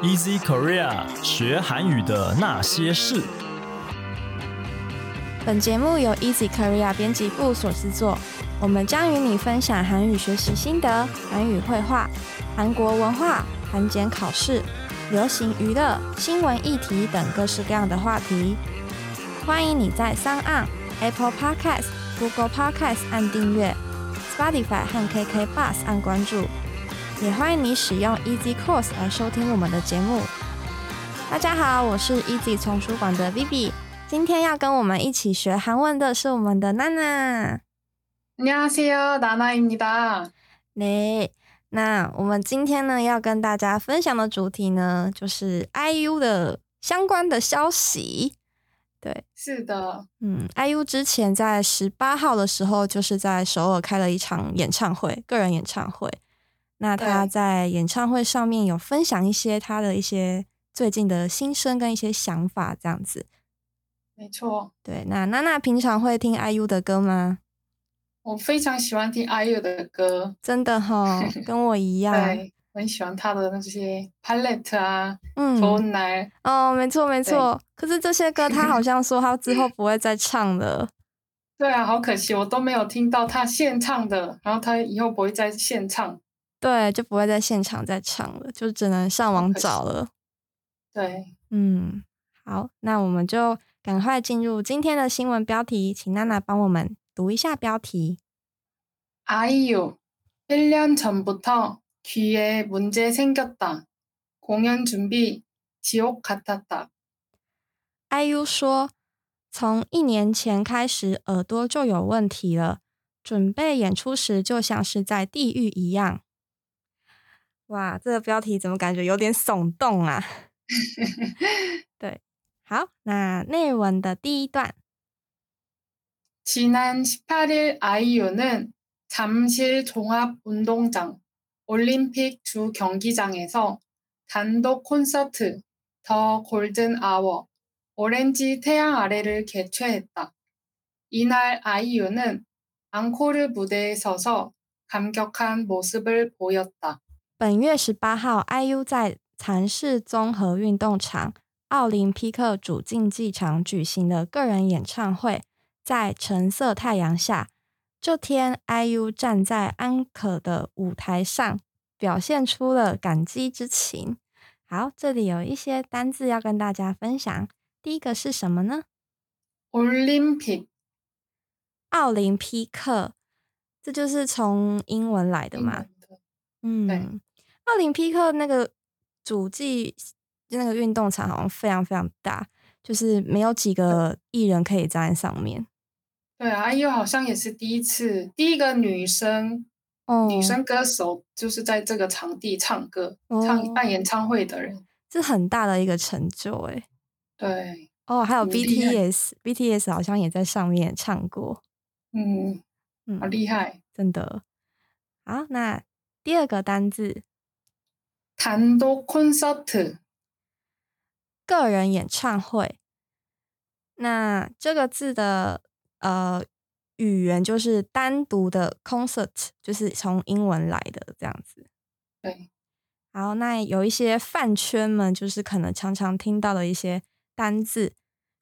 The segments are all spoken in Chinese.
Easy Korea 学韩语的那些事。本节目由 Easy Korea 编辑部所制作，我们将与你分享韩语学习心得、韩语绘画、韩国文化、韩检考试、流行娱乐、新闻议题等各式各样的话题。欢迎你在三岸 Apple Podcast、Google Podcast 按订阅，Spotify 和 KK Bus 按关注。也欢迎你使用 Easy Course 来收听我们的节目。大家好，我是 Easy 丛书馆的 Vivi。今天要跟我们一起学韩文的是我们的娜娜。안녕하세요나나입니다 네，那我们今天呢要跟大家分享的主题呢，就是 IU 的相关的消息。对，是的，嗯，IU 之前在十八号的时候，就是在首尔开了一场演唱会，个人演唱会。 那他在演唱会上面有分享一些他的一些最近的心声跟一些想法，这样子。没错，对。那娜娜平常会听 IU 的歌吗？我非常喜欢听 IU 的歌，真的哈，跟我一 样。对，很喜欢他的那些 palette 啊，嗯 e 哦，没错没错。可是这些歌他好像说他之后不会再唱了。对啊，好可惜，我都没有听到他现唱的，然后他以后不会再现唱。对，就不会在现场再唱了，就只能上网找了。对，嗯，好，那我们就赶快进入今天的新闻标题，请娜娜帮我们读一下标题。아이유1년전부터귀에문제생겼다공연준비지옥같았다 IU 说，从一年前开始，耳朵就有问题了，准备演出时就像是在地狱一样。 哇，这个标题怎么感觉有点耸动啊？对，好，那内文的第一段。지난18일아이유는잠실종합운동장올림픽주경기장에서단독콘서트더골든아워오렌지태양아래를개최했다이날아이유는앙코르무대에서서감격한모습을보였다 本月十八号，IU 在蚕市综合运动场奥林匹克主竞技场举行的个人演唱会，在橙色太阳下，这天，IU 站在安可的舞台上，表现出了感激之情。好，这里有一些单字要跟大家分享。第一个是什么呢？Olympic，奥林匹克，这就是从英文来的嘛？嗯。奥林匹克那个主技那个运动场好像非常非常大，就是没有几个艺人可以站在上面。对啊，IU 好像也是第一次，第一个女生，哦女生歌手就是在这个场地唱歌、唱办演唱会的人，是很大的一个成就哎。对，哦，还有 BTS，BTS 好像也在上面唱过。嗯，好厉害，真的。好，那第二个单字。단독콘서 트， 个人演唱会。那这个字的呃语言就是单独的 concert，就是从英文来的这样子。对。好，那有一些饭圈们就是可能常常听到的一些单字，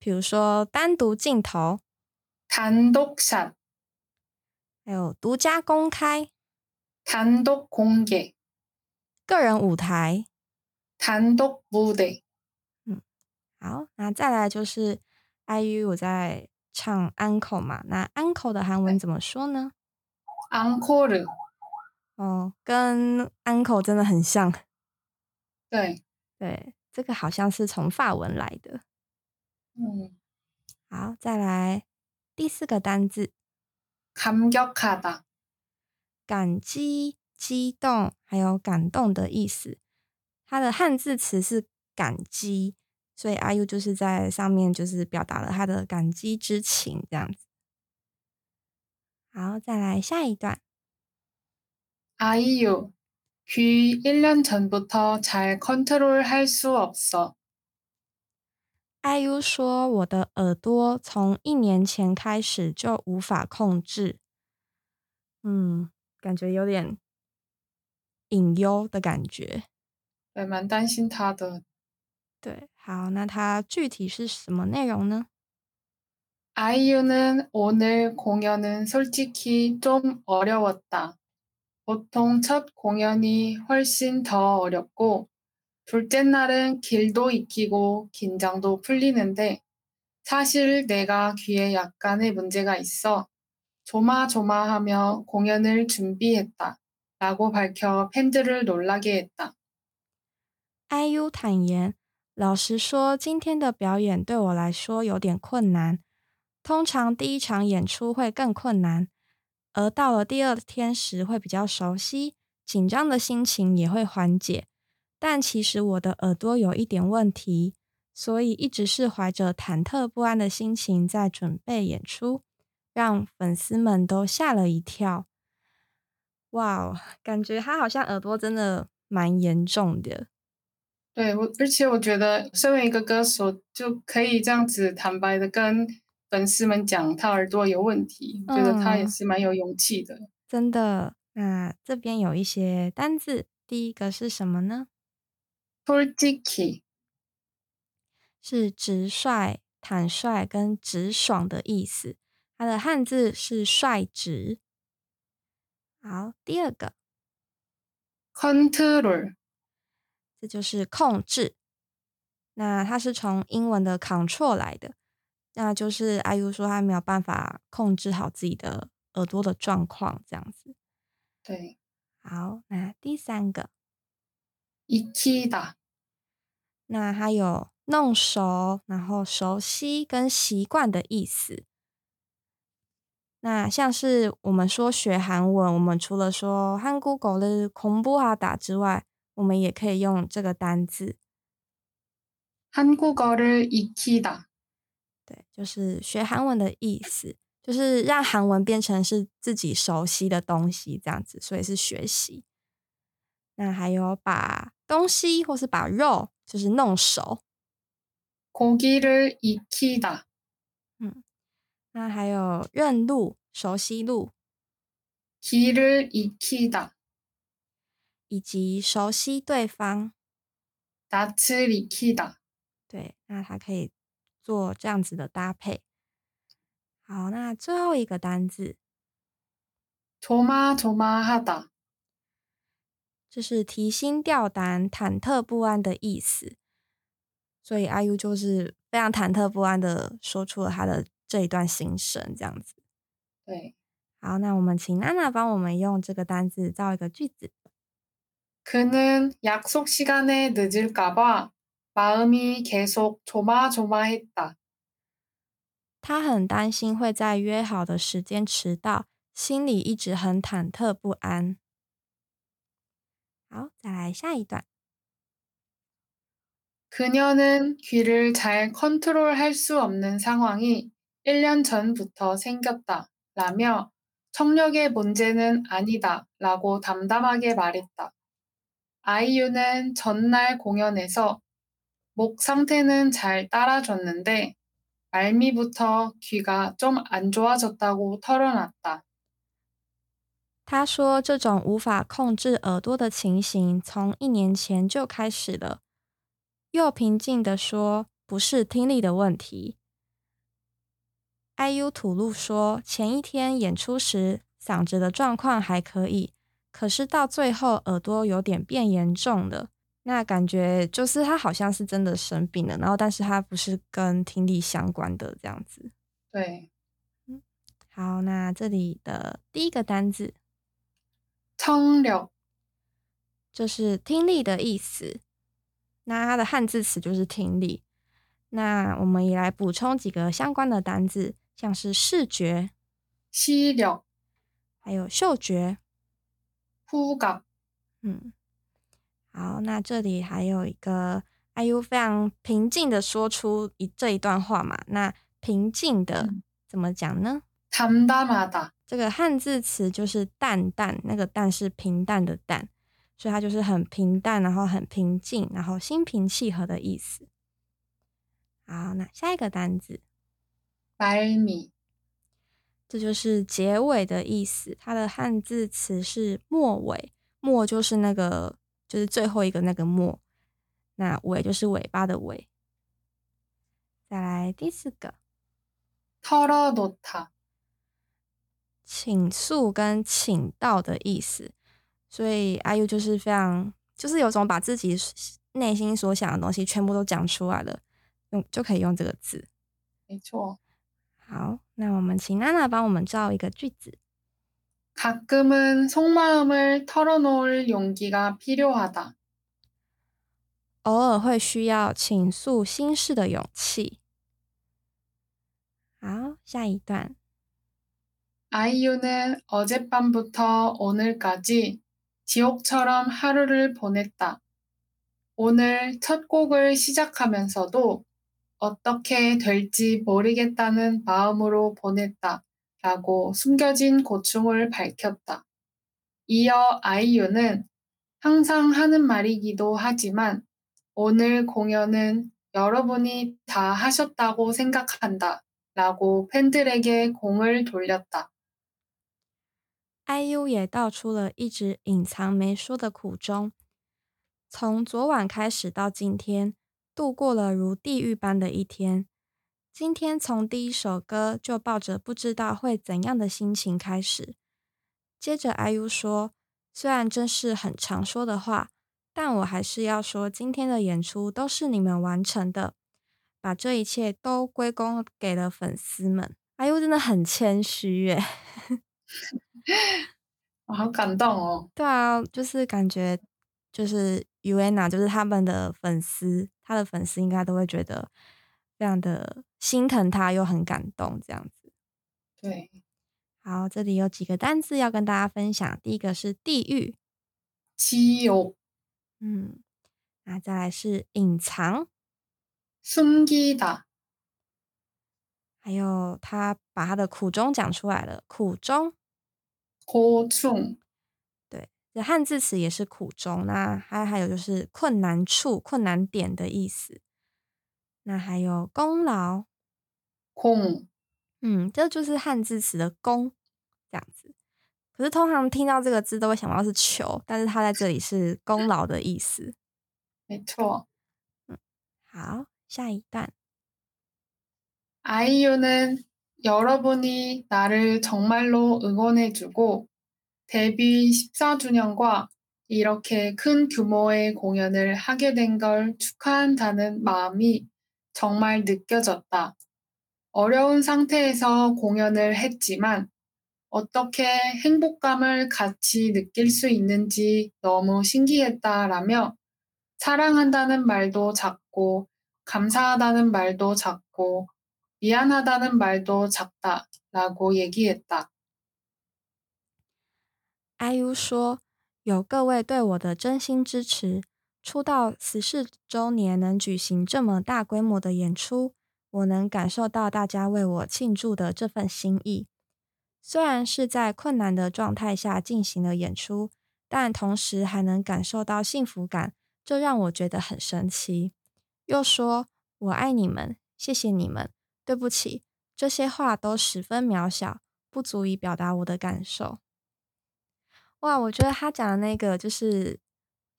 比如说单独镜头，单独샷还有独家公开，单独公개 个人舞台，단독무대嗯，好，那再来就是 IU 我在唱 uncle 嘛，那 uncle 的韩文怎么说呢？Encore 哦，跟 uncle 真的很像。对对，这个好像是从法文来的。嗯，好，再来第四个单字，감격하 다， 感激。 激动还有感动的意思，它的汉字词是感激，所以阿 U 就是在上面就是表达了他的感激之情这样子。好，再来下一段。아이유귀1년전부터잘컨트롤할수없어 IU 说：“我的耳朵从一年前开始就无法控制。”嗯，感觉有点。 隐忧的感觉， 对，蛮担心他的。对，好，那它具体是什么内容呢？ 아이유는 오늘 공연은 솔직히 좀 어려웠다. 보통 첫 공연이 훨씬 더 어렵고, 둘째 날은 길도 익히고 긴장도 풀리는데, 사실 내가 귀에 약간의 문제가 있어 조마조마하며 공연을 준비했다. 라고 밝혀 팬들을 놀라게 했다. IU 坦言，老实说，今天的表演对我来说有点困难。通常第一场演出会更困难，而到了第二天时会比较熟悉，紧张的心情也会缓解。但其实我的耳朵有一点问题，所以一直是怀着忐忑不安的心情在准备演出，让粉丝们都吓了一跳。 哇哦，感觉他好像耳朵真的蛮严重的。对我，而且我觉得身为一个歌手，就可以这样子坦白的跟粉丝们讲他耳朵有问题，我、觉得他也是蛮有勇气的。真的，那这边有一些单字，第一个是什么呢 p o l i t i 是直率、坦率跟直爽的意思。它的汉字是率直，好第二个。Control 这就是控制。那它是从英文的 control 来的那就是 iu 说他没有办法控制好自己的耳朵的状况这样子。对。好那第三个。一起打那它有弄熟然后熟悉跟习惯的意思那像是我们说学韩文，我们除了说한국어를공부하다之外，我们也可以用这个单字， 한국어를 익히다 对，就是学韩文的意思，就是让韩文变成是自己熟悉的东西，这样子，所以是学习。那还有把东西或是把肉就是弄熟， 고기를 익히다 那还有认路、熟悉路， 길을 익히다 以及熟悉对方。 낯을 익히다 对，那它可以做这样子的搭配。好，那最后一个单字， 조마조마하다 这是提心吊胆、忐忑不安的意思。所以 IU 就是非常忐忑不安的说出了他的 这一段心声，这样子。对好，那我们请娜娜帮我们用这个单字造一个句子。 그는 약속 시간에 늦을까봐 마음이 계속 조마조마했다. 他很担心会在约好的时间迟到，心里一直很忐忑不安。好，再来下一段。 그녀는 귀를 잘 컨트롤할 수 없는 상황이 1년 전부터 생겼다. 라며 청력의 문제는 아니다. 라고 담담하게 말했다. 아이유는 전날 공연에서 목 상태는 잘 따라줬는데 말미부터 귀가 좀 안 좋아졌다고 털어놨다. 他说：“这种无法控制耳朵的情形，从一年前就开始了。”又平静地说：“不是听力的问题。 ”IU 吐露说：“前一天演出时，嗓子的状况还可以，可是到最后耳朵有点变严重了。那感觉就是他好像是真的生病了，然后但是他不是跟听力相关的这样子。对，好，那这里的第一个单字。청 력, 这是听力的意思。那它的汉字词就是听力。那我们也来补充几个相关的单字，像是视觉， 시력, 还有嗅觉。 후각, 嗯，好，那这里还有一个 IU 非常平静的说出一这一段话嘛。那平静的嗯怎么讲呢？ 담담하다, 这个汉字词就是淡淡，那个淡是平淡的淡，所以它就是很平淡，然后很平静，然后心平气和的意思。好，那下一个单字， 말미, 这就是结尾的意思。它的汉字词是末尾，末就是那个 就是最后一个那个末。那尾就是尾巴的尾。再来第四个， 털어놓다， 倾诉跟请到的意思，所以 IU 就是非常，就是有种把自己内心所想的东西全部都讲出来了，用就可以用这个字。没错。 好，那我们请娜娜帮我们造一个句子。 가끔은 속마음을 털어놓을 용기가 필요하다. 偶尔会需要倾诉心事的勇气。好，下一段。 아이유는 어젯밤부터 오늘까지 지옥처럼 하루를 보냈다. 오늘 첫 곡을 시작하면서도 어떻게 될지 모르겠다는 마음으로 보냈다. 라고 숨겨진 고충을 밝혔다. 이어 아이유는 항상 하는 말이기도 하지만 오늘 공연은 여러분이 다 하셨다고 생각한다. 라고 팬들에게 공을 돌렸다. IU 也道出了一直隐藏没说的苦衷。从昨晚开始到今天， 度过了如地狱般的一天。今天从第一首歌就抱着不知道会怎样的心情开始。接着 IU 说：“虽然这是很常说的话，但我还是要说，今天的演出都是你们完成的，把这一切都归功给了粉丝们。”IU 真的很谦虚耶。我好感动哦！对啊，就是感觉就是 UANA，就是他们的粉丝，他的粉丝应该都会觉得非常的心疼他，又很感动这样子。对，好，这里有几个单字要跟大家分享。第一个是地狱， 지옥、 嗯，那再来是隐藏， 숨기다、 还有他把他的苦衷讲出来了，苦衷， 고충、 对，这 汉字词也是苦衷。那还还有就是困难处、困难点的意思。那还有功劳， 공、 嗯，这就是汉字词的功这样子。可是通常听到这个字都会想到是求，但是它在这里是功劳的意思。没错。好，下一段。 아이유는 여러분이 나를 정말로 응원해주고 데뷔 14주년과 이렇게 큰 규모의 공연을 하게 된 걸 축하한다는 마음이 정말 느껴졌다. 어려운 상태에서 공연을 했지만 어떻게 행복감을 같이 느낄 수 있는지 너무 신기했다라며 사랑한다는 말도 작고 감사하다는 말도 작고 미안하다는 말도 작다라고 얘기했다. IU 说：“有各位对我的真心支持，出道十四周年能举行这么大规模的演出，我能感受到大家为我庆祝的这份心意。虽然是在困难的状态下进行了演出，但同时还能感受到幸福感，这让我觉得很神奇。”又说：“我爱你们，谢谢你们。对不起，这些话都十分渺小，不足以表达我的感受。”哇，我觉得他讲的那个就是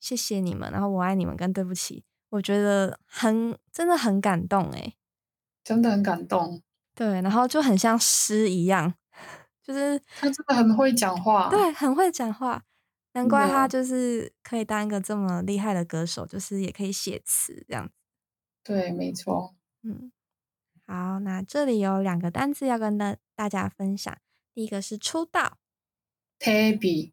谢谢你们，然后我爱你们跟对不起，我觉得很真的很感动诶。真的很感动。对，然后就很像诗一样，就是他真的很会讲话。对，很会讲话，难怪他就是可以当一个这么厉害的歌手，就是也可以写词这样子。对，没错。嗯，好，那这里有两个单字要跟大大家分享，第一个是出道，데 뷔、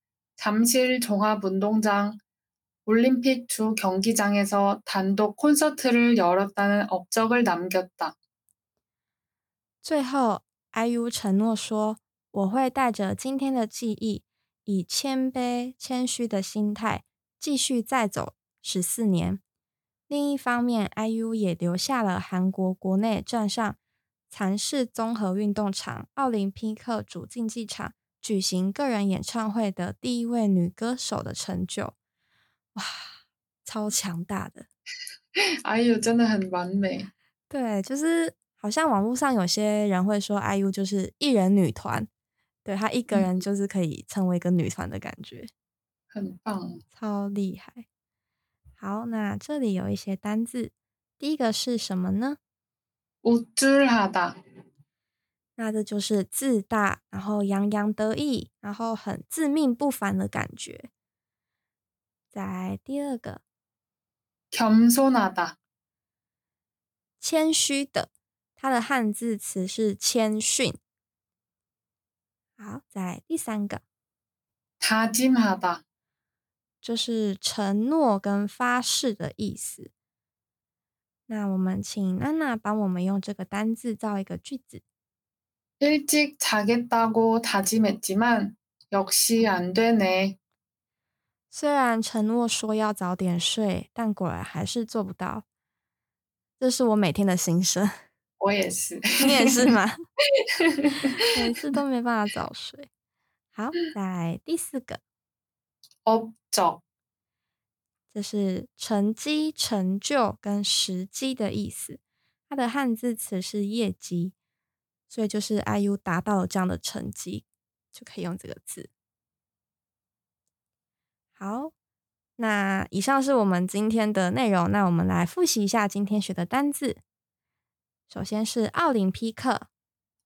잠실 종합운동장 올림픽 주 경기장에서 단독 콘서트를 열었다는 업적을 남겼다. 最后，IU 承诺说：“我会带着今天的记忆，以谦卑、谦虚的心态，继续再走 十四年。另一方面，IU 也留下了韩国国内站上蚕市综合运动场、奥林匹克主竞技场 举行个人演唱会的第一位女歌手的成就。哇，超强大的！哎呦，真的很完美。对，就是好像网络上有些人会说，IU 就是一人女团，对她一个人就是可以成为一个女团的感觉，很棒，超厉害。好，那这里有一些单字，第一个是什么呢？우쭐하 다。 那这就是自大，然后洋洋得意，然后很自命不凡的感觉。再第二个，겸손하 다。 谦虚的，它的汉字词是谦逊。好，再第三个，다짐하 다。 就是承诺跟发誓的意思。那我们请娜娜帮我们用这个单字造一个句子。 일찍자겠다고다짐했지만역시안되네虽然承诺说要早点睡，但果然还是做不到。这是我每天的心声。我也是，你也是吗？每次都没办法早睡。好，再第四个。업적这是成绩、成就跟时机的意思。它的汉字词是业绩， 所以就是 IU 达到了这样的成绩，就可以用这个字。好，那以上是我们今天的内容。那我们来复习一下今天学的单字。首先是奥林匹克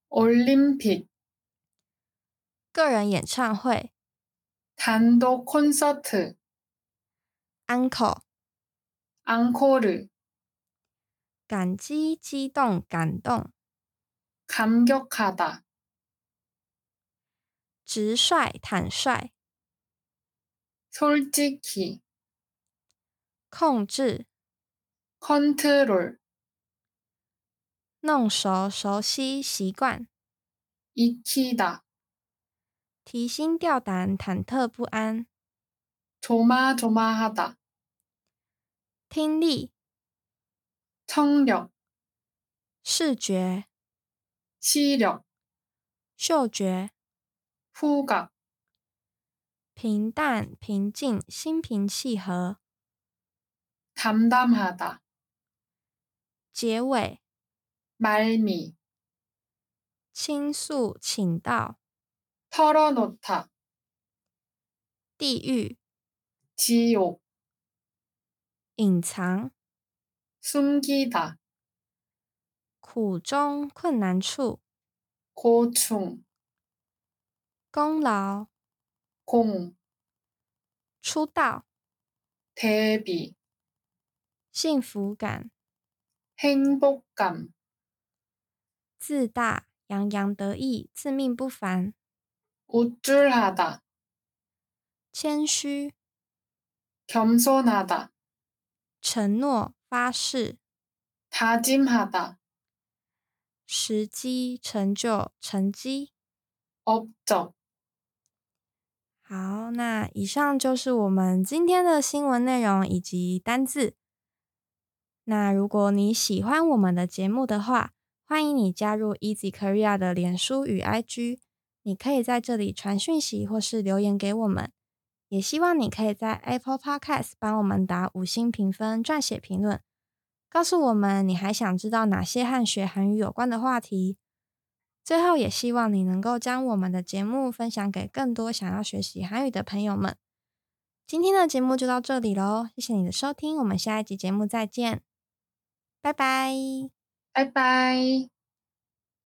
（Olympic），个人演唱会 t a n d o concert），uncle，uncle，感激、激动、感动。 감격하다 直率坦率 솔직히 控制 컨트롤 弄熟熟悉习惯 익히다 提心吊胆、忐忑不安。 조마조마하다 听力、 청력 视觉、 시력 嗅觉、 후각 平淡、平静、心平气和。 담담하다 结尾、 말미 倾诉、请到。 털어놓다 地狱、 지옥 隐藏、 숨기다 苦中、困难处。 고충 功劳、 공 出道、 대비 幸福感、 행복감 自大、洋洋得意、自命不凡。 우쭐하다 谦虚、 겸손하다 承诺、发誓、 다짐하다 时机、成就、成绩。哦，走好，那以上就是我们今天的新闻内容以及单字。那如果你喜欢我们的节目的话，欢迎你加入 Easy Korea 的脸书与 IG。你可以在这里传讯息或是留言给我们，也希望你可以在 Apple Podcast 帮我们打五星评分、撰写评论，告诉我们你还想知道哪些和学韩语有关的话题。最后，也希望你能够将我们的节目分享给更多想要学习韩语的朋友们。今天的节目就到这里喽，谢谢你的收听，我们下一集节目再见，拜拜，拜拜。